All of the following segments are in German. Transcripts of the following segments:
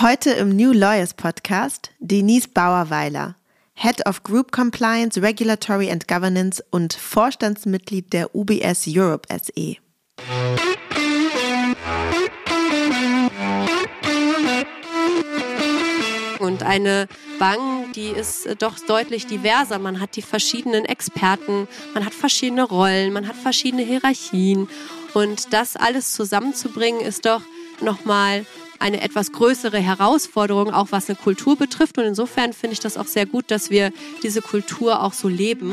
Heute im New Lawyers Podcast Denise Bauerweiler, Head of Group Compliance, Regulatory and Governance und Vorstandsmitglied der UBS Europe SE. Und eine Bank, die ist doch deutlich diverser. Man hat die verschiedenen Experten, man hat verschiedene Rollen, man hat verschiedene Hierarchien. Und das alles zusammenzubringen, ist doch nochmal eine etwas größere Herausforderung, auch was eine Kultur betrifft. Und insofern finde ich das auch sehr gut, dass wir diese Kultur auch so leben.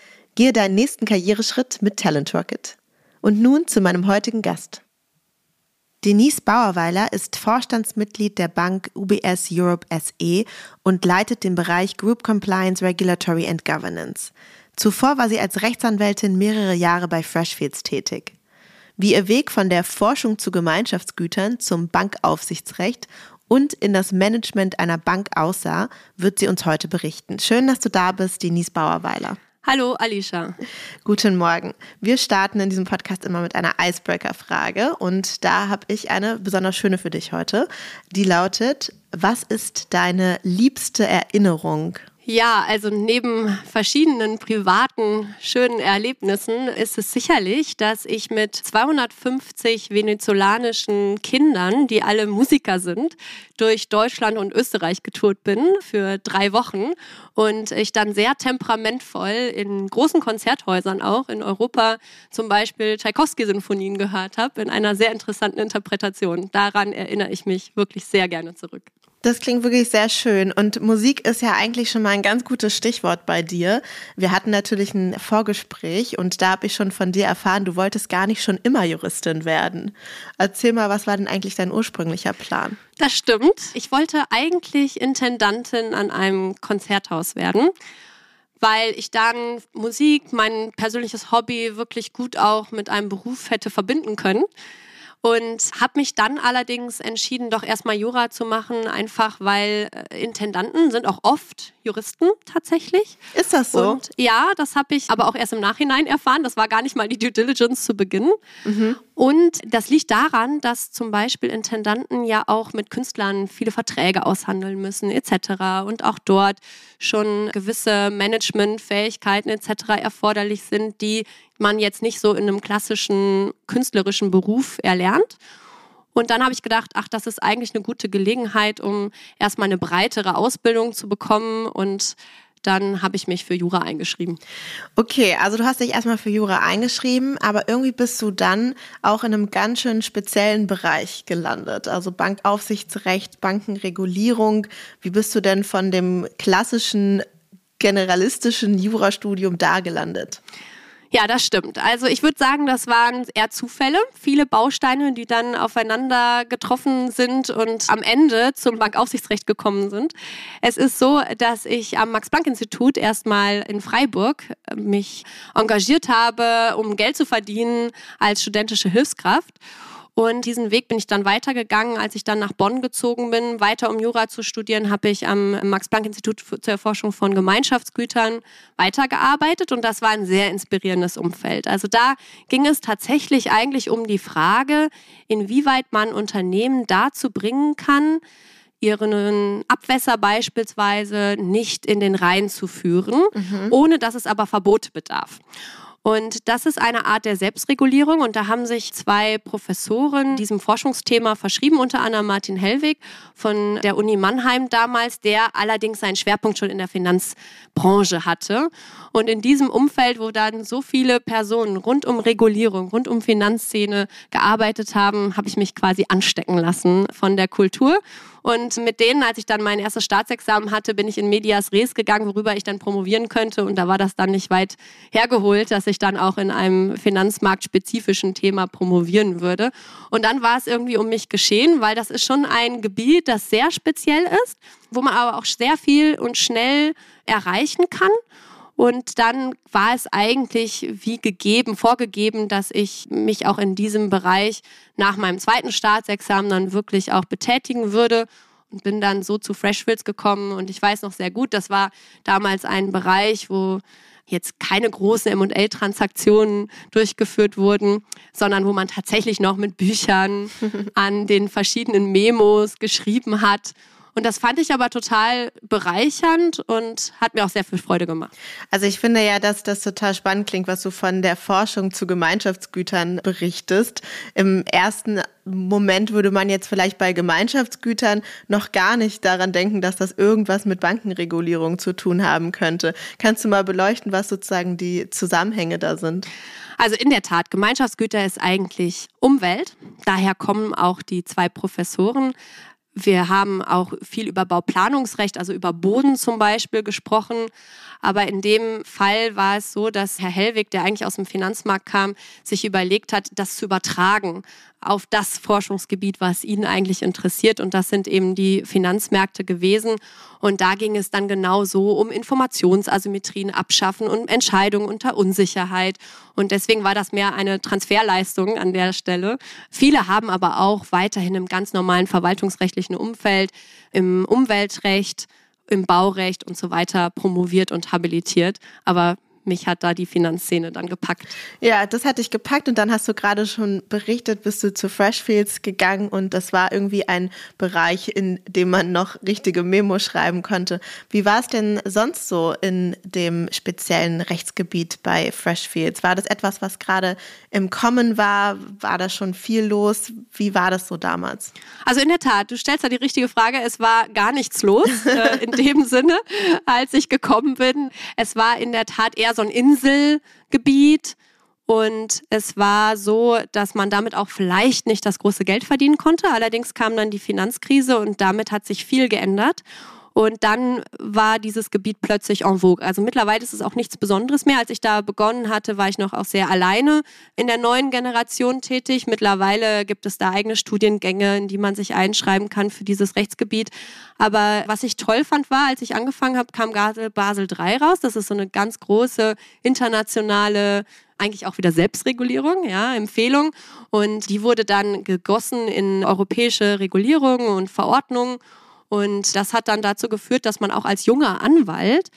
Gehe deinen nächsten Karriereschritt mit Talent Rocket. Und nun zu meinem heutigen Gast. Denise Bauerweiler ist Vorstandsmitglied der Bank UBS Europe SE und leitet den Bereich Group Compliance, Regulatory and Governance. Zuvor war sie als Rechtsanwältin mehrere Jahre bei Freshfields tätig. Wie ihr Weg von der Forschung zu Gemeinschaftsgütern zum Bankaufsichtsrecht und in das Management einer Bank aussah, wird sie uns heute berichten. Schön, dass du da bist, Denise Bauerweiler. Hallo Alicia. Guten Morgen. Wir starten in diesem Podcast immer mit einer Icebreaker-Frage und da habe ich eine besonders schöne für dich heute. Die lautet, was ist deine liebste Erinnerung ja, also neben verschiedenen privaten schönen Erlebnissen ist es sicherlich, dass ich mit 250 venezolanischen Kindern, die alle Musiker sind, durch Deutschland und Österreich getourt bin für drei Wochen und ich dann sehr temperamentvoll in großen Konzerthäusern auch in Europa zum Beispiel Tchaikovsky-Sinfonien gehört habe in einer sehr interessanten Interpretation. Daran erinnere ich mich wirklich sehr gerne zurück. Das klingt wirklich sehr schön. Und Musik ist ja eigentlich schon mal ein ganz gutes Stichwort bei dir. Wir hatten natürlich ein Vorgespräch und da habe ich schon von dir erfahren, du wolltest gar nicht schon immer Juristin werden. Erzähl mal, was war denn eigentlich dein ursprünglicher Plan? Das stimmt. Ich wollte eigentlich Intendantin an einem Konzerthaus werden weil ich dann Musik, mein persönliches Hobby, wirklich gut auch mit einem Beruf hätte verbinden können. Und habe mich dann allerdings entschieden, doch erstmal Jura zu machen, einfach weil äh, Intendanten sind auch oft Juristen tatsächlich. Ist das so? Und ja, das habe ich aber auch erst im Nachhinein erfahren. Das war gar nicht mal die Due Diligence zu Beginn. Mhm. Und das liegt daran, dass zum Beispiel Intendanten ja auch mit Künstlern viele Verträge aushandeln müssen etc. Und auch dort schon gewisse Managementfähigkeiten etc. erforderlich sind, die man jetzt nicht so in einem klassischen künstlerischen Beruf erlernt. Und dann habe ich gedacht, ach, das ist eigentlich eine gute Gelegenheit, um erstmal eine breitere Ausbildung zu bekommen und dann habe ich mich für Jura eingeschrieben. Okay, also du hast dich erstmal für Jura eingeschrieben, aber irgendwie bist du dann auch in einem ganz schön speziellen Bereich gelandet. Also Bankaufsichtsrecht, Bankenregulierung. Wie bist du denn von dem klassischen generalistischen Jurastudium da gelandet? Ja, das stimmt. Also ich würde sagen, das waren eher Zufälle, viele Bausteine, die dann aufeinander getroffen sind und am Ende zum Bankaufsichtsrecht gekommen sind. Es ist so, dass ich am Max-Planck-Institut erstmal in Freiburg äh, mich engagiert habe, um Geld zu verdienen als studentische Hilfskraft. Und diesen Weg bin ich dann weitergegangen. Als ich dann nach Bonn gezogen bin, weiter um Jura zu studieren, habe ich am Max-Planck-Institut zur Erforschung von Gemeinschaftsgütern weitergearbeitet und das war ein sehr inspirierendes Umfeld. Also da ging es tatsächlich eigentlich um die Frage, inwieweit man Unternehmen dazu bringen kann, ihren Abwässer beispielsweise nicht in den Rhein zu führen, mhm. ohne dass es aber Verbote bedarf. Und das ist eine Art der Selbstregulierung. Und da haben sich zwei Professoren diesem Forschungsthema verschrieben, unter anderem Martin Hellwig von der Uni Mannheim damals, der allerdings seinen Schwerpunkt schon in der Finanzbranche hatte. Und in diesem Umfeld, wo dann so viele Personen rund um Regulierung, rund um Finanzszene gearbeitet haben, habe ich mich quasi anstecken lassen von der Kultur und mit denen, als ich dann mein erstes Staatsexamen hatte, bin ich in Medias Res gegangen, worüber ich dann promovieren könnte. Und da war das dann nicht weit hergeholt, dass ich dann auch in einem finanzmarktspezifischen Thema promovieren würde. Und dann war es irgendwie um mich geschehen, weil das ist schon ein Gebiet, das sehr speziell ist, wo man aber auch sehr viel und schnell erreichen kann. Und dann war es eigentlich wie gegeben, vorgegeben, dass ich mich auch in diesem Bereich nach meinem zweiten Staatsexamen dann wirklich auch betätigen würde und bin dann so zu Freshfields gekommen. Und ich weiß noch sehr gut, das war damals ein Bereich, wo jetzt keine großen M&A-Transaktionen durchgeführt wurden, sondern wo man tatsächlich noch mit Büchern an den verschiedenen Memos geschrieben hat und das fand ich aber total bereichernd und hat mir auch sehr viel Freude gemacht. Also ich finde ja, dass das total spannend klingt, was du von der Forschung zu Gemeinschaftsgütern berichtest. Im ersten Moment würde man jetzt vielleicht bei Gemeinschaftsgütern noch gar nicht daran denken, dass das irgendwas mit Bankenregulierung zu tun haben könnte. Kannst du mal beleuchten, was sozusagen die Zusammenhänge da sind? Also in der Tat, Gemeinschaftsgüter ist eigentlich Umwelt. Daher kommen auch die zwei Professoren wir haben auch viel über Bauplanungsrecht, also über Boden zum Beispiel gesprochen. Aber in dem Fall war es so, dass Herr Hellwig, der eigentlich aus dem Finanzmarkt kam, sich überlegt hat, das zu übertragen auf das Forschungsgebiet, was ihn eigentlich interessiert. Und das sind eben die Finanzmärkte gewesen. Und da ging es dann genau so um Informationsasymmetrien abschaffen und Entscheidungen unter Unsicherheit. Und deswegen war das mehr eine Transferleistung an der Stelle. Viele haben aber auch weiterhin im ganz normalen verwaltungsrechtlichen Umfeld, im Umweltrecht, im Baurecht und so weiter promoviert und habilitiert. Aber mich hat da die Finanzszene dann gepackt. Ja, das hat dich gepackt und dann hast du gerade schon berichtet, bist du zu Freshfields gegangen und das war irgendwie ein Bereich, in dem man noch richtige Memos schreiben konnte. Wie war es denn sonst so in dem speziellen Rechtsgebiet bei Freshfields? War das etwas, was gerade im Kommen war? War da schon viel los? Wie war das so damals? Also in der Tat, du stellst da die richtige Frage. Es war gar nichts los äh, in dem Sinne, als ich gekommen bin. Es war in der Tat eher so ein Inselgebiet. Und es war so, dass man damit auch vielleicht nicht das große Geld verdienen konnte. Allerdings kam dann die Finanzkrise und damit hat sich viel geändert. Und dann war dieses Gebiet plötzlich en vogue. Also mittlerweile ist es auch nichts Besonderes mehr. Als ich da begonnen hatte, war ich noch auch sehr alleine in der neuen Generation tätig. Mittlerweile gibt es da eigene Studiengänge, in die man sich einschreiben kann für dieses Rechtsgebiet. Aber was ich toll fand, war, als ich angefangen habe, kam gerade Basel III raus. Das ist so eine ganz große internationale eigentlich auch wieder Selbstregulierung, ja, Empfehlung. Und die wurde dann gegossen in europäische Regulierungen und Verordnungen. Und das hat dann dazu geführt, dass man auch als junger Anwalt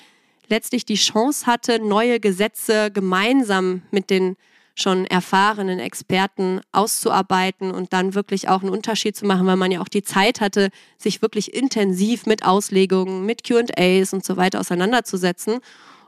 letztlich die Chance hatte, neue Gesetze gemeinsam mit den schon erfahrenen Experten auszuarbeiten und dann wirklich auch einen Unterschied zu machen, weil man ja auch die Zeit hatte, sich wirklich intensiv mit Auslegungen, mit QAs und so weiter auseinanderzusetzen.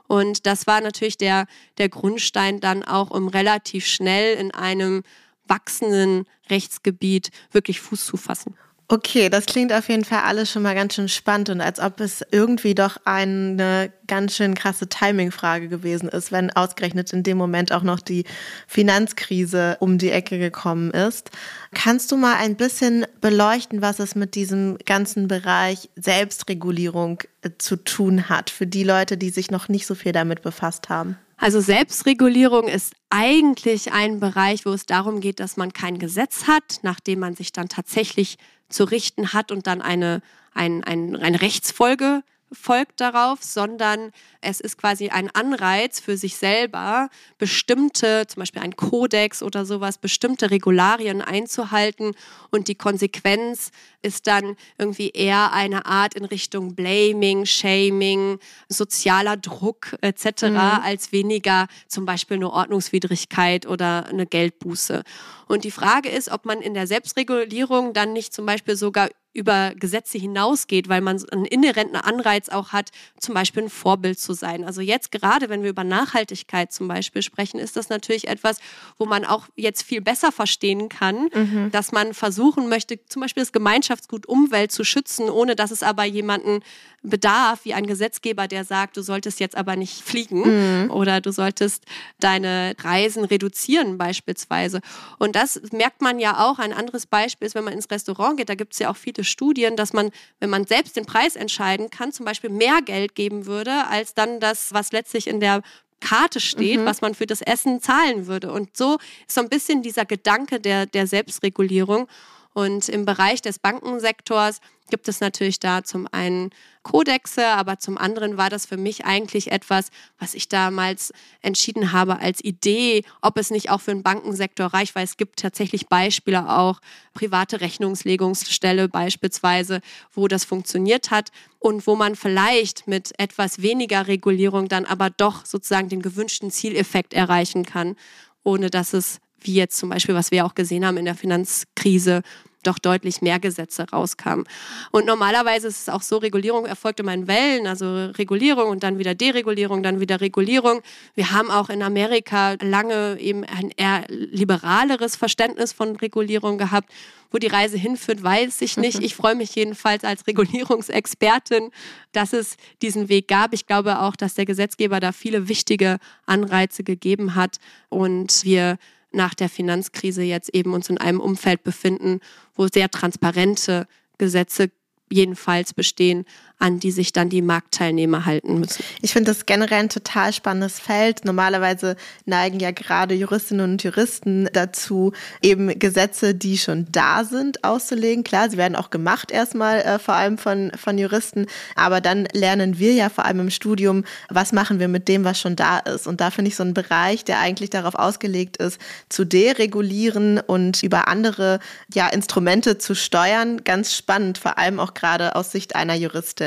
Und das war natürlich der, der Grundstein dann auch, um relativ schnell in einem wachsenden Rechtsgebiet wirklich Fuß zu fassen. Okay, das klingt auf jeden Fall alles schon mal ganz schön spannend und als ob es irgendwie doch eine ganz schön krasse Timing-Frage gewesen ist, wenn ausgerechnet in dem Moment auch noch die Finanzkrise um die Ecke gekommen ist. Kannst du mal ein bisschen beleuchten, was es mit diesem ganzen Bereich Selbstregulierung äh, zu tun hat, für die Leute, die sich noch nicht so viel damit befasst haben? Also Selbstregulierung ist eigentlich ein Bereich, wo es darum geht, dass man kein Gesetz hat, nachdem man sich dann tatsächlich zu richten hat und dann eine, ein, ein, eine Rechtsfolge folgt darauf, sondern es ist quasi ein Anreiz für sich selber, bestimmte, zum Beispiel ein Kodex oder sowas, bestimmte Regularien einzuhalten. Und die Konsequenz ist dann irgendwie eher eine Art in Richtung Blaming, Shaming, sozialer Druck etc., mhm. als weniger zum Beispiel eine Ordnungswidrigkeit oder eine Geldbuße. Und die Frage ist, ob man in der Selbstregulierung dann nicht zum Beispiel sogar über Gesetze hinausgeht, weil man einen inhärenten Anreiz auch hat, zum Beispiel ein Vorbild zu sein. Also jetzt gerade, wenn wir über Nachhaltigkeit zum Beispiel sprechen, ist das natürlich etwas, wo man auch jetzt viel besser verstehen kann, mhm. dass man versuchen möchte, zum Beispiel das Gemeinschaftsgut Umwelt zu schützen, ohne dass es aber jemanden bedarf, wie ein Gesetzgeber, der sagt, du solltest jetzt aber nicht fliegen mhm. oder du solltest deine Reisen reduzieren beispielsweise. Und das merkt man ja auch. Ein anderes Beispiel ist, wenn man ins Restaurant geht, da gibt es ja auch viele Studien, dass man, wenn man selbst den Preis entscheiden kann, zum Beispiel mehr Geld geben würde, als dann das, was letztlich in der Karte steht, mhm. was man für das Essen zahlen würde. Und so ist so ein bisschen dieser Gedanke der, der Selbstregulierung. Und im Bereich des Bankensektors gibt es natürlich da zum einen Kodexe, aber zum anderen war das für mich eigentlich etwas, was ich damals entschieden habe als Idee, ob es nicht auch für den Bankensektor reicht, weil es gibt tatsächlich Beispiele auch, private Rechnungslegungsstelle beispielsweise, wo das funktioniert hat und wo man vielleicht mit etwas weniger Regulierung dann aber doch sozusagen den gewünschten Zieleffekt erreichen kann, ohne dass es wie jetzt zum Beispiel, was wir auch gesehen haben in der Finanzkrise, doch deutlich mehr Gesetze rauskamen. Und normalerweise ist es auch so, Regulierung erfolgt immer in Wellen, also Regulierung und dann wieder Deregulierung, dann wieder Regulierung. Wir haben auch in Amerika lange eben ein eher liberaleres Verständnis von Regulierung gehabt. Wo die Reise hinführt, weiß ich nicht. Ich freue mich jedenfalls als Regulierungsexpertin, dass es diesen Weg gab. Ich glaube auch, dass der Gesetzgeber da viele wichtige Anreize gegeben hat und wir nach der Finanzkrise jetzt eben uns in einem Umfeld befinden, wo sehr transparente Gesetze jedenfalls bestehen, an die sich dann die Marktteilnehmer halten müssen. Ich finde das generell ein total spannendes Feld. Normalerweise neigen ja gerade Juristinnen und Juristen dazu, eben Gesetze, die schon da sind, auszulegen. Klar, sie werden auch gemacht erstmal, äh, vor allem von, von Juristen. Aber dann lernen wir ja vor allem im Studium, was machen wir mit dem, was schon da ist. Und da finde ich so einen Bereich, der eigentlich darauf ausgelegt ist, zu deregulieren und über andere ja, Instrumente zu steuern, ganz spannend, vor allem auch gerade aus Sicht einer Juristin.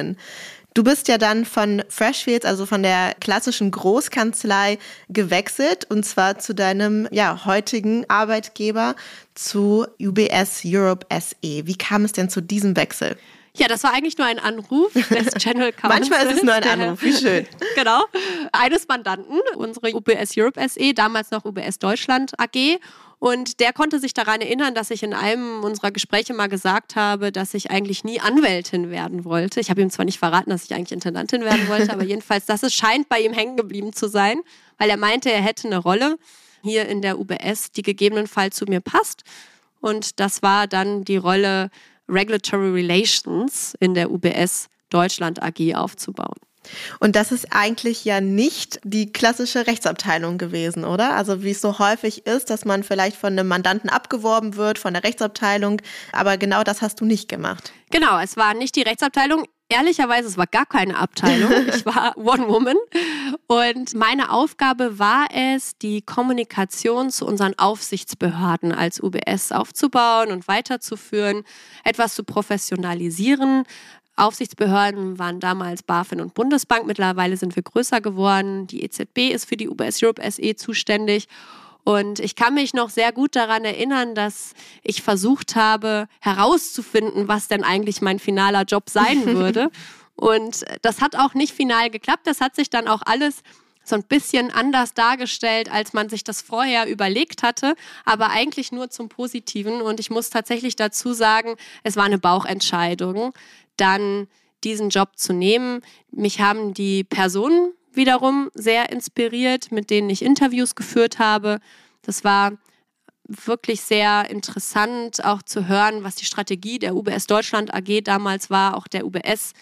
Du bist ja dann von Freshfields, also von der klassischen Großkanzlei, gewechselt und zwar zu deinem ja, heutigen Arbeitgeber, zu UBS Europe SE. Wie kam es denn zu diesem Wechsel? Ja, das war eigentlich nur ein Anruf des General Counsel. Manchmal ist es nur ein Anruf, wie schön. genau. Eines Mandanten, unsere UBS Europe SE, damals noch UBS Deutschland AG. Und der konnte sich daran erinnern, dass ich in einem unserer Gespräche mal gesagt habe, dass ich eigentlich nie Anwältin werden wollte. Ich habe ihm zwar nicht verraten, dass ich eigentlich Intendantin werden wollte, aber jedenfalls, dass es scheint bei ihm hängen geblieben zu sein, weil er meinte, er hätte eine Rolle hier in der UBS, die gegebenenfalls zu mir passt. Und das war dann die Rolle Regulatory Relations in der UBS Deutschland AG aufzubauen. Und das ist eigentlich ja nicht die klassische Rechtsabteilung gewesen, oder? Also wie es so häufig ist, dass man vielleicht von einem Mandanten abgeworben wird, von der Rechtsabteilung, aber genau das hast du nicht gemacht. Genau, es war nicht die Rechtsabteilung. Ehrlicherweise, es war gar keine Abteilung. Ich war One Woman. Und meine Aufgabe war es, die Kommunikation zu unseren Aufsichtsbehörden als UBS aufzubauen und weiterzuführen, etwas zu professionalisieren, Aufsichtsbehörden waren damals BaFin und Bundesbank. Mittlerweile sind wir größer geworden. Die EZB ist für die UBS Europe SE zuständig. Und ich kann mich noch sehr gut daran erinnern, dass ich versucht habe herauszufinden, was denn eigentlich mein finaler Job sein würde. Und das hat auch nicht final geklappt. Das hat sich dann auch alles so ein bisschen anders dargestellt, als man sich das vorher überlegt hatte, aber eigentlich nur zum Positiven. Und ich muss tatsächlich dazu sagen, es war eine Bauchentscheidung dann diesen Job zu nehmen. Mich haben die Personen wiederum sehr inspiriert, mit denen ich Interviews geführt habe. Das war wirklich sehr interessant, auch zu hören, was die Strategie der UBS Deutschland AG damals war, auch der UBS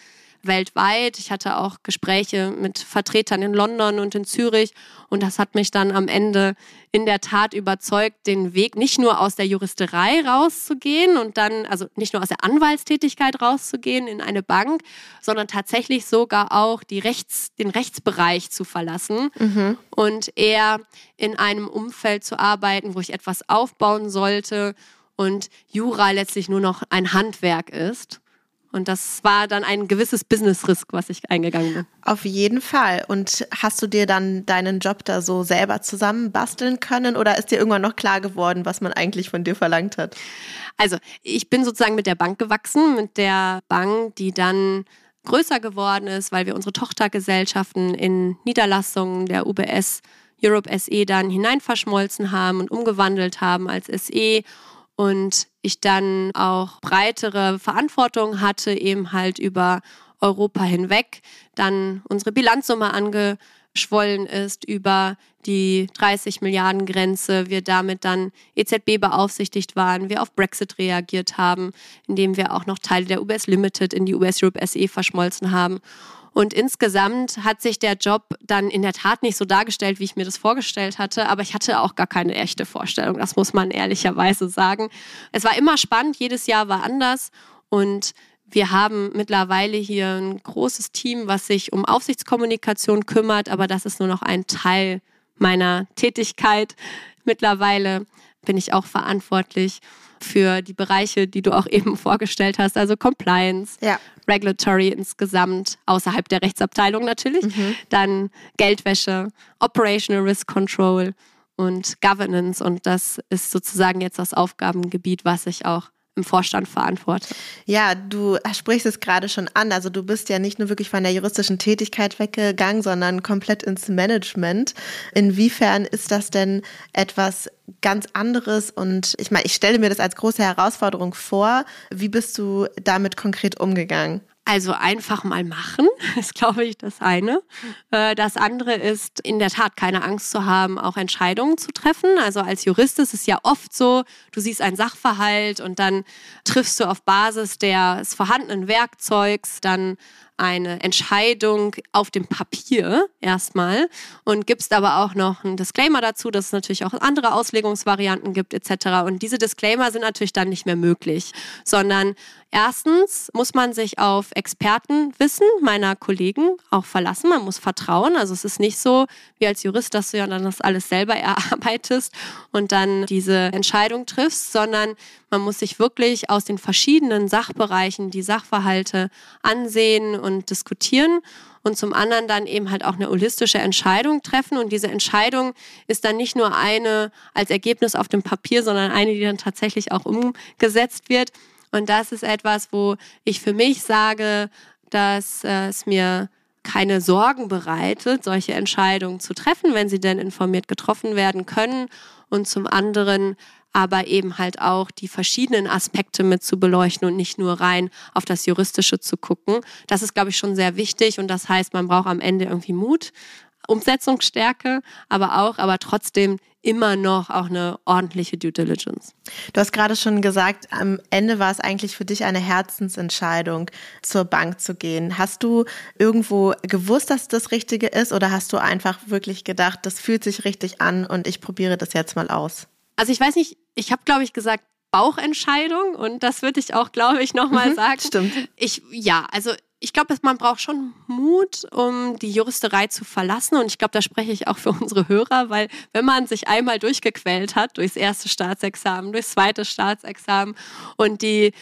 weltweit. Ich hatte auch Gespräche mit Vertretern in London und in Zürich und das hat mich dann am Ende in der Tat überzeugt, den Weg nicht nur aus der Juristerei rauszugehen und dann, also nicht nur aus der Anwaltstätigkeit rauszugehen in eine Bank, sondern tatsächlich sogar auch die Rechts, den Rechtsbereich zu verlassen mhm. und eher in einem Umfeld zu arbeiten, wo ich etwas aufbauen sollte und Jura letztlich nur noch ein Handwerk ist. Und das war dann ein gewisses Business-Risk, was ich eingegangen bin. Auf jeden Fall. Und hast du dir dann deinen Job da so selber zusammenbasteln können oder ist dir irgendwann noch klar geworden, was man eigentlich von dir verlangt hat? Also, ich bin sozusagen mit der Bank gewachsen, mit der Bank, die dann größer geworden ist, weil wir unsere Tochtergesellschaften in Niederlassungen der UBS Europe SE dann hineinverschmolzen haben und umgewandelt haben als SE und ich dann auch breitere Verantwortung hatte, eben halt über Europa hinweg, dann unsere Bilanzsumme angeschwollen ist über die 30 Milliarden Grenze, wir damit dann EZB beaufsichtigt waren, wir auf Brexit reagiert haben, indem wir auch noch Teile der US Limited in die US Europe SE verschmolzen haben und insgesamt hat sich der Job dann in der Tat nicht so dargestellt, wie ich mir das vorgestellt hatte. Aber ich hatte auch gar keine echte Vorstellung. Das muss man ehrlicherweise sagen. Es war immer spannend. Jedes Jahr war anders. Und wir haben mittlerweile hier ein großes Team, was sich um Aufsichtskommunikation kümmert. Aber das ist nur noch ein Teil meiner Tätigkeit. Mittlerweile bin ich auch verantwortlich für die Bereiche, die du auch eben vorgestellt hast, also Compliance, ja. Regulatory insgesamt, außerhalb der Rechtsabteilung natürlich, mhm. dann Geldwäsche, Operational Risk Control und Governance. Und das ist sozusagen jetzt das Aufgabengebiet, was ich auch im Vorstand verantworte. Ja, du sprichst es gerade schon an. Also du bist ja nicht nur wirklich von der juristischen Tätigkeit weggegangen, sondern komplett ins Management. Inwiefern ist das denn etwas ganz anderes? Und ich meine, ich stelle mir das als große Herausforderung vor. Wie bist du damit konkret umgegangen? Also einfach mal machen, ist, glaube ich, das eine. Äh, das andere ist in der Tat keine Angst zu haben, auch Entscheidungen zu treffen. Also als Jurist ist es ja oft so, du siehst einen Sachverhalt und dann triffst du auf Basis des vorhandenen Werkzeugs dann eine Entscheidung auf dem Papier erstmal und gibst aber auch noch einen Disclaimer dazu, dass es natürlich auch andere Auslegungsvarianten gibt etc. Und diese Disclaimer sind natürlich dann nicht mehr möglich, sondern erstens muss man sich auf Expertenwissen meiner Kollegen auch verlassen. Man muss vertrauen. Also es ist nicht so wie als Jurist, dass du ja dann das alles selber erarbeitest und dann diese Entscheidung triffst, sondern man muss sich wirklich aus den verschiedenen Sachbereichen die Sachverhalte ansehen und diskutieren und zum anderen dann eben halt auch eine holistische Entscheidung treffen. Und diese Entscheidung ist dann nicht nur eine als Ergebnis auf dem Papier, sondern eine, die dann tatsächlich auch umgesetzt wird. Und das ist etwas, wo ich für mich sage, dass äh, es mir keine Sorgen bereitet, solche Entscheidungen zu treffen, wenn sie denn informiert getroffen werden können. Und zum anderen aber eben halt auch die verschiedenen Aspekte mit zu beleuchten und nicht nur rein auf das Juristische zu gucken. Das ist, glaube ich, schon sehr wichtig und das heißt, man braucht am Ende irgendwie Mut, Umsetzungsstärke, aber auch, aber trotzdem immer noch auch eine ordentliche Due Diligence. Du hast gerade schon gesagt, am Ende war es eigentlich für dich eine Herzensentscheidung, zur Bank zu gehen. Hast du irgendwo gewusst, dass das Richtige ist oder hast du einfach wirklich gedacht, das fühlt sich richtig an und ich probiere das jetzt mal aus? Also ich weiß nicht, ich habe, glaube ich, gesagt, Bauchentscheidung und das würde ich auch, glaube ich, nochmal mhm, sagen. Stimmt. Ich, ja, also ich glaube, man braucht schon Mut, um die Juristerei zu verlassen. Und ich glaube, da spreche ich auch für unsere Hörer, weil wenn man sich einmal durchgequält hat, durchs erste Staatsexamen, durchs zweite Staatsexamen und die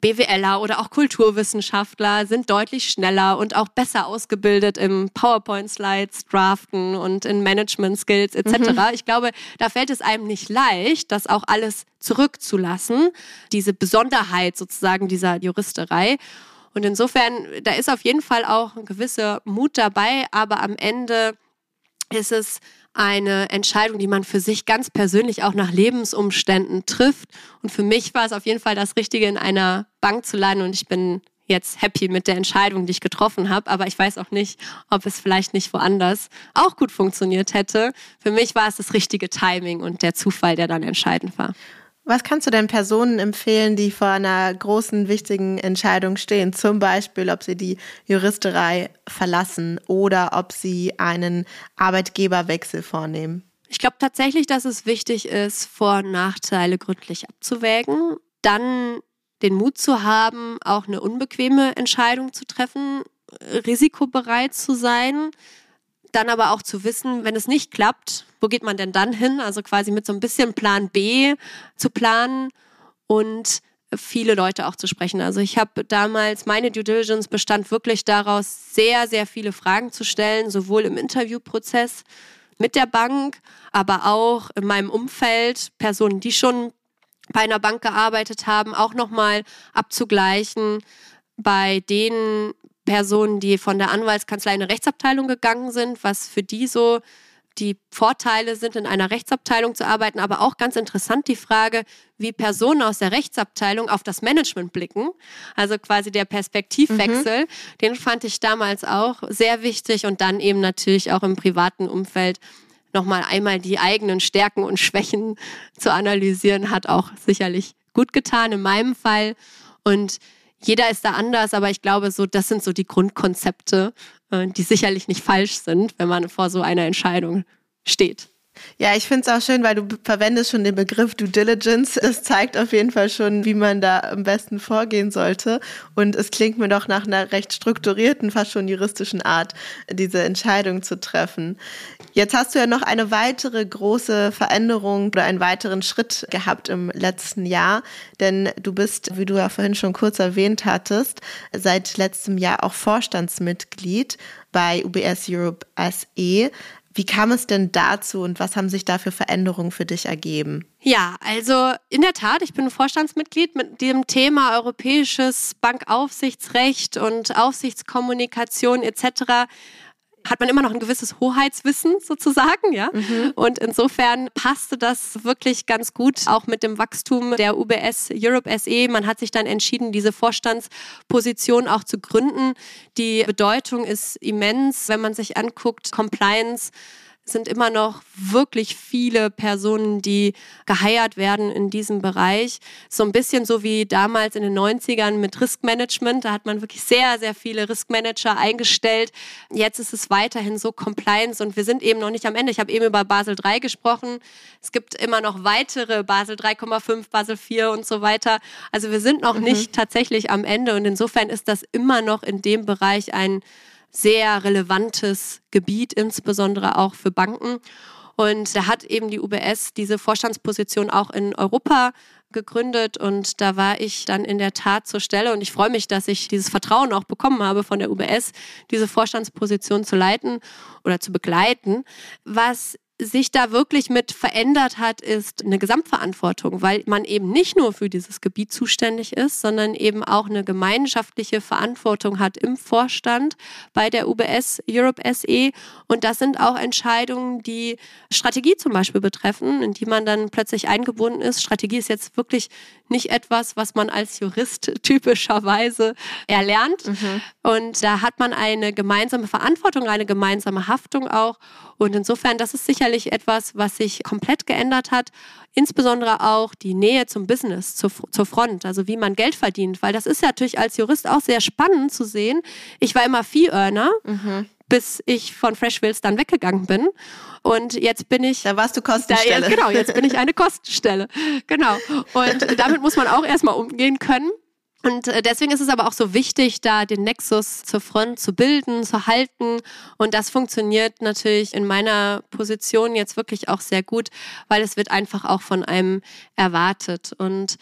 BWLer oder auch Kulturwissenschaftler sind deutlich schneller und auch besser ausgebildet im PowerPoint-Slides, Draften und in Management-Skills etc. Mhm. Ich glaube, da fällt es einem nicht leicht, das auch alles zurückzulassen, diese Besonderheit sozusagen dieser Juristerei. Und insofern, da ist auf jeden Fall auch ein gewisser Mut dabei, aber am Ende ist es eine Entscheidung, die man für sich ganz persönlich auch nach Lebensumständen trifft. Und für mich war es auf jeden Fall das Richtige, in einer Bank zu landen und ich bin jetzt happy mit der Entscheidung, die ich getroffen habe, aber ich weiß auch nicht, ob es vielleicht nicht woanders auch gut funktioniert hätte. Für mich war es das richtige Timing und der Zufall, der dann entscheidend war. Was kannst du denn Personen empfehlen, die vor einer großen, wichtigen Entscheidung stehen? Zum Beispiel, ob sie die Juristerei verlassen oder ob sie einen Arbeitgeberwechsel vornehmen? Ich glaube tatsächlich, dass es wichtig ist, Vor- und Nachteile gründlich abzuwägen. Dann den Mut zu haben, auch eine unbequeme Entscheidung zu treffen, risikobereit zu sein dann aber auch zu wissen, wenn es nicht klappt, wo geht man denn dann hin? Also quasi mit so ein bisschen Plan B zu planen und viele Leute auch zu sprechen. Also ich habe damals, meine Due Diligence bestand wirklich daraus, sehr, sehr viele Fragen zu stellen, sowohl im Interviewprozess mit der Bank, aber auch in meinem Umfeld, Personen, die schon bei einer Bank gearbeitet haben, auch nochmal abzugleichen bei den Personen, die von der Anwaltskanzlei in eine Rechtsabteilung gegangen sind, was für die so die Vorteile sind, in einer Rechtsabteilung zu arbeiten, aber auch ganz interessant die Frage, wie Personen aus der Rechtsabteilung auf das Management blicken. Also quasi der Perspektivwechsel, mhm. den fand ich damals auch sehr wichtig und dann eben natürlich auch im privaten Umfeld nochmal einmal die eigenen Stärken und Schwächen zu analysieren, hat auch sicherlich gut getan in meinem Fall. Und jeder ist da anders, aber ich glaube, so, das sind so die Grundkonzepte, äh, die sicherlich nicht falsch sind, wenn man vor so einer Entscheidung steht. Ja, ich finde es auch schön, weil du verwendest schon den Begriff Due Diligence. Das zeigt auf jeden Fall schon, wie man da am besten vorgehen sollte. Und es klingt mir doch nach einer recht strukturierten, fast schon juristischen Art, diese Entscheidung zu treffen. Jetzt hast du ja noch eine weitere große Veränderung oder einen weiteren Schritt gehabt im letzten Jahr, denn du bist, wie du ja vorhin schon kurz erwähnt hattest, seit letztem Jahr auch Vorstandsmitglied bei UBS Europe SE. Wie kam es denn dazu und was haben sich da für Veränderungen für dich ergeben? Ja, also in der Tat, ich bin Vorstandsmitglied mit dem Thema europäisches Bankaufsichtsrecht und Aufsichtskommunikation etc hat man immer noch ein gewisses Hoheitswissen sozusagen, ja. Mhm. Und insofern passte das wirklich ganz gut, auch mit dem Wachstum der UBS Europe SE. Man hat sich dann entschieden, diese Vorstandsposition auch zu gründen. Die Bedeutung ist immens, wenn man sich anguckt, Compliance sind immer noch wirklich viele Personen, die geheiert werden in diesem Bereich. So ein bisschen so wie damals in den 90ern mit Riskmanagement. Da hat man wirklich sehr, sehr viele Riskmanager eingestellt. Jetzt ist es weiterhin so Compliance und wir sind eben noch nicht am Ende. Ich habe eben über Basel III gesprochen. Es gibt immer noch weitere Basel 3,5, Basel 4 und so weiter. Also wir sind noch mhm. nicht tatsächlich am Ende und insofern ist das immer noch in dem Bereich ein sehr relevantes Gebiet, insbesondere auch für Banken. Und da hat eben die UBS diese Vorstandsposition auch in Europa gegründet und da war ich dann in der Tat zur Stelle und ich freue mich, dass ich dieses Vertrauen auch bekommen habe von der UBS, diese Vorstandsposition zu leiten oder zu begleiten. Was sich da wirklich mit verändert hat, ist eine Gesamtverantwortung, weil man eben nicht nur für dieses Gebiet zuständig ist, sondern eben auch eine gemeinschaftliche Verantwortung hat im Vorstand bei der UBS Europe SE. Und das sind auch Entscheidungen, die Strategie zum Beispiel betreffen, in die man dann plötzlich eingebunden ist. Strategie ist jetzt wirklich nicht etwas, was man als Jurist typischerweise erlernt. Mhm. Und da hat man eine gemeinsame Verantwortung, eine gemeinsame Haftung auch. Und insofern, das ist sicherlich etwas, was sich komplett geändert hat. Insbesondere auch die Nähe zum Business, zur, zur Front, also wie man Geld verdient. Weil das ist ja natürlich als Jurist auch sehr spannend zu sehen. Ich war immer Fee-Earner. Mhm bis ich von Freshwills dann weggegangen bin. Und jetzt bin ich. Da warst du Kostenstelle. Da, genau, jetzt bin ich eine Kostenstelle. Genau. Und damit muss man auch erstmal umgehen können. Und äh, deswegen ist es aber auch so wichtig, da den Nexus zur Front zu bilden, zu halten. Und das funktioniert natürlich in meiner Position jetzt wirklich auch sehr gut, weil es wird einfach auch von einem erwartet. Und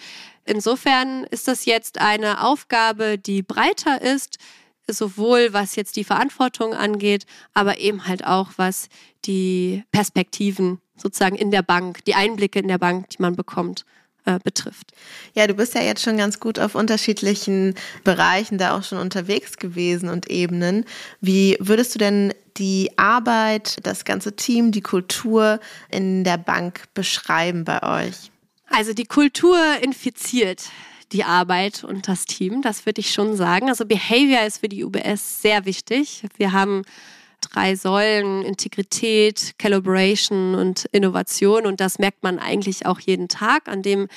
insofern ist das jetzt eine Aufgabe, die breiter ist, sowohl was jetzt die Verantwortung angeht, aber eben halt auch was die Perspektiven sozusagen in der Bank, die Einblicke in der Bank, die man bekommt, äh, betrifft. Ja, du bist ja jetzt schon ganz gut auf unterschiedlichen Bereichen da auch schon unterwegs gewesen und Ebenen. Wie würdest du denn die Arbeit, das ganze Team, die Kultur in der Bank beschreiben bei euch? Also die Kultur infiziert die Arbeit und das Team, das würde ich schon sagen. Also Behavior ist für die UBS sehr wichtig. Wir haben drei Säulen, Integrität, Calibration und Innovation. Und das merkt man eigentlich auch jeden Tag. An dem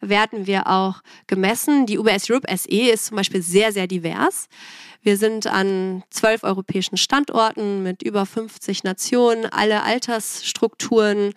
werden wir auch gemessen. Die UBS Europe SE ist zum Beispiel sehr, sehr divers. Wir sind an zwölf europäischen Standorten mit über 50 Nationen, alle Altersstrukturen,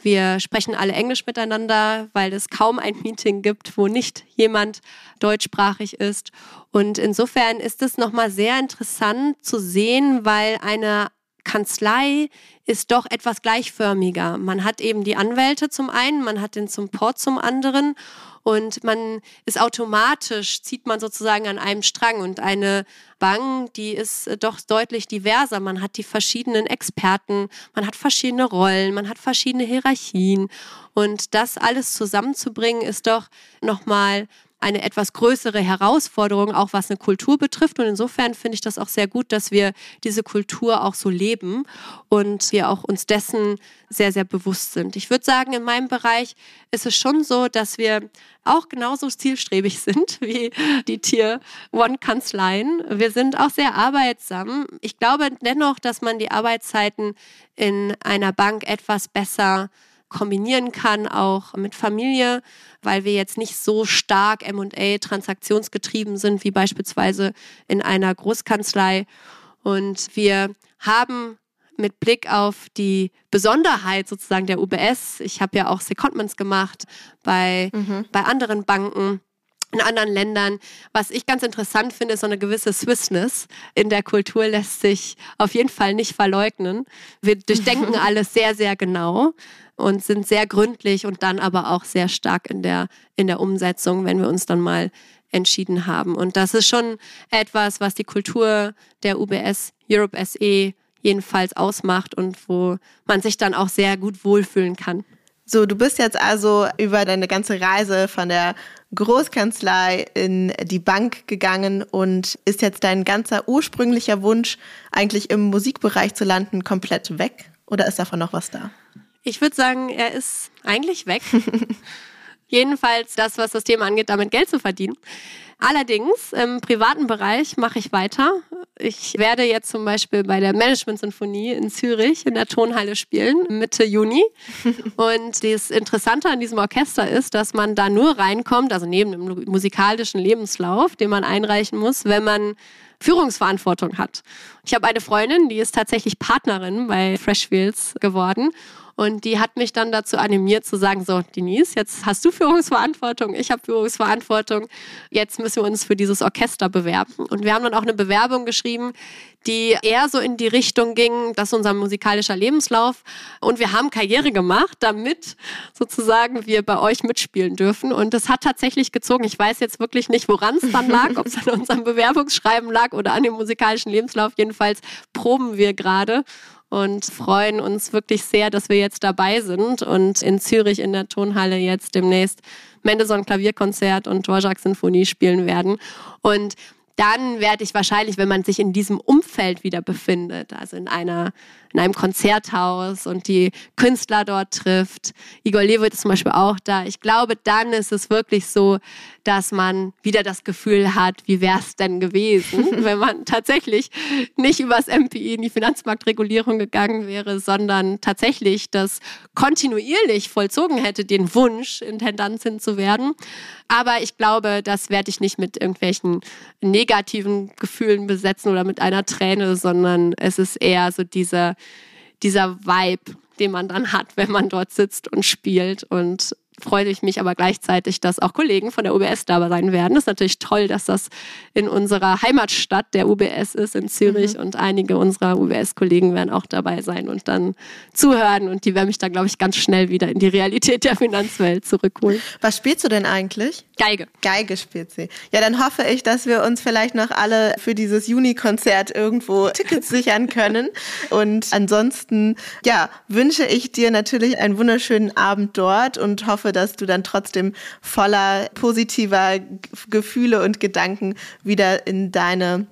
wir sprechen alle Englisch miteinander, weil es kaum ein Meeting gibt, wo nicht jemand deutschsprachig ist. Und insofern ist es nochmal sehr interessant zu sehen, weil eine Kanzlei ist doch etwas gleichförmiger. Man hat eben die Anwälte zum einen, man hat den Support zum anderen und man ist automatisch, zieht man sozusagen an einem Strang und eine Bank, die ist doch deutlich diverser. Man hat die verschiedenen Experten, man hat verschiedene Rollen, man hat verschiedene Hierarchien und das alles zusammenzubringen ist doch nochmal eine etwas größere Herausforderung, auch was eine Kultur betrifft. Und insofern finde ich das auch sehr gut, dass wir diese Kultur auch so leben und wir auch uns dessen sehr, sehr bewusst sind. Ich würde sagen, in meinem Bereich ist es schon so, dass wir auch genauso zielstrebig sind wie die Tier One Kanzleien. Wir sind auch sehr arbeitsam. Ich glaube dennoch, dass man die Arbeitszeiten in einer Bank etwas besser kombinieren kann, auch mit Familie, weil wir jetzt nicht so stark MA transaktionsgetrieben sind wie beispielsweise in einer Großkanzlei. Und wir haben mit Blick auf die Besonderheit sozusagen der UBS, ich habe ja auch Secondments gemacht bei, mhm. bei anderen Banken, in anderen Ländern. Was ich ganz interessant finde, ist so eine gewisse Swissness in der Kultur lässt sich auf jeden Fall nicht verleugnen. Wir durchdenken alles sehr, sehr genau und sind sehr gründlich und dann aber auch sehr stark in der, in der Umsetzung, wenn wir uns dann mal entschieden haben. Und das ist schon etwas, was die Kultur der UBS Europe SE jedenfalls ausmacht und wo man sich dann auch sehr gut wohlfühlen kann. So, du bist jetzt also über deine ganze Reise von der Großkanzlei in die Bank gegangen und ist jetzt dein ganzer ursprünglicher Wunsch, eigentlich im Musikbereich zu landen, komplett weg? Oder ist davon noch was da? Ich würde sagen, er ist eigentlich weg. Jedenfalls das, was das Thema angeht, damit Geld zu verdienen. Allerdings im privaten Bereich mache ich weiter. Ich werde jetzt zum Beispiel bei der Management-Sinfonie in Zürich in der Tonhalle spielen, Mitte Juni. Und das Interessante an diesem Orchester ist, dass man da nur reinkommt, also neben dem musikalischen Lebenslauf, den man einreichen muss, wenn man Führungsverantwortung hat. Ich habe eine Freundin, die ist tatsächlich Partnerin bei Freshfields geworden und die hat mich dann dazu animiert zu sagen, so Denise, jetzt hast du Führungsverantwortung, ich habe Führungsverantwortung, jetzt müssen wir uns für dieses Orchester bewerben. Und wir haben dann auch eine Bewerbung geschrieben, die eher so in die Richtung ging, das ist unser musikalischer Lebenslauf. Und wir haben Karriere gemacht, damit sozusagen wir bei euch mitspielen dürfen. Und das hat tatsächlich gezogen. Ich weiß jetzt wirklich nicht, woran es dann lag, ob es an unserem Bewerbungsschreiben lag oder an dem musikalischen Lebenslauf. Jedenfalls proben wir gerade und freuen uns wirklich sehr, dass wir jetzt dabei sind und in Zürich in der Tonhalle jetzt demnächst Mendelssohn Klavierkonzert und Dvorak Sinfonie spielen werden. Und dann werde ich wahrscheinlich, wenn man sich in diesem Umfeld wieder befindet, also in einer in einem Konzerthaus und die Künstler dort trifft. Igor Levit ist zum Beispiel auch da. Ich glaube, dann ist es wirklich so, dass man wieder das Gefühl hat, wie wäre es denn gewesen, wenn man tatsächlich nicht übers MPI in die Finanzmarktregulierung gegangen wäre, sondern tatsächlich das kontinuierlich vollzogen hätte, den Wunsch, Intendantin zu werden. Aber ich glaube, das werde ich nicht mit irgendwelchen negativen Gefühlen besetzen oder mit einer Träne, sondern es ist eher so dieser dieser Vibe, den man dann hat, wenn man dort sitzt und spielt und freue ich mich aber gleichzeitig, dass auch Kollegen von der UBS da sein werden. Das ist natürlich toll, dass das in unserer Heimatstadt der UBS ist, in Zürich. Mhm. Und einige unserer UBS-Kollegen werden auch dabei sein und dann zuhören. Und die werden mich da, glaube ich, ganz schnell wieder in die Realität der Finanzwelt zurückholen. Was spielst du denn eigentlich? Geige. Geige spielt sie. Ja, dann hoffe ich, dass wir uns vielleicht noch alle für dieses Juni-Konzert irgendwo Tickets sichern können. Und ansonsten, ja, wünsche ich dir natürlich einen wunderschönen Abend dort und hoffe, dass du dann trotzdem voller positiver Gefühle und Gedanken wieder in deine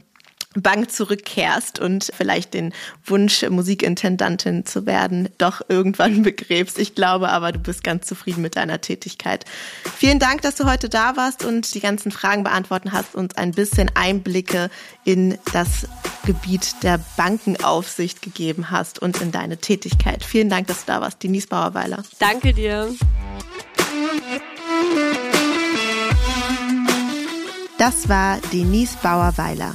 Bank zurückkehrst und vielleicht den Wunsch, Musikintendantin zu werden, doch irgendwann begräbst. Ich glaube aber, du bist ganz zufrieden mit deiner Tätigkeit. Vielen Dank, dass du heute da warst und die ganzen Fragen beantworten hast und ein bisschen Einblicke in das Gebiet der Bankenaufsicht gegeben hast und in deine Tätigkeit. Vielen Dank, dass du da warst, Denise Bauerweiler. Danke dir. Das war Denise Bauerweiler.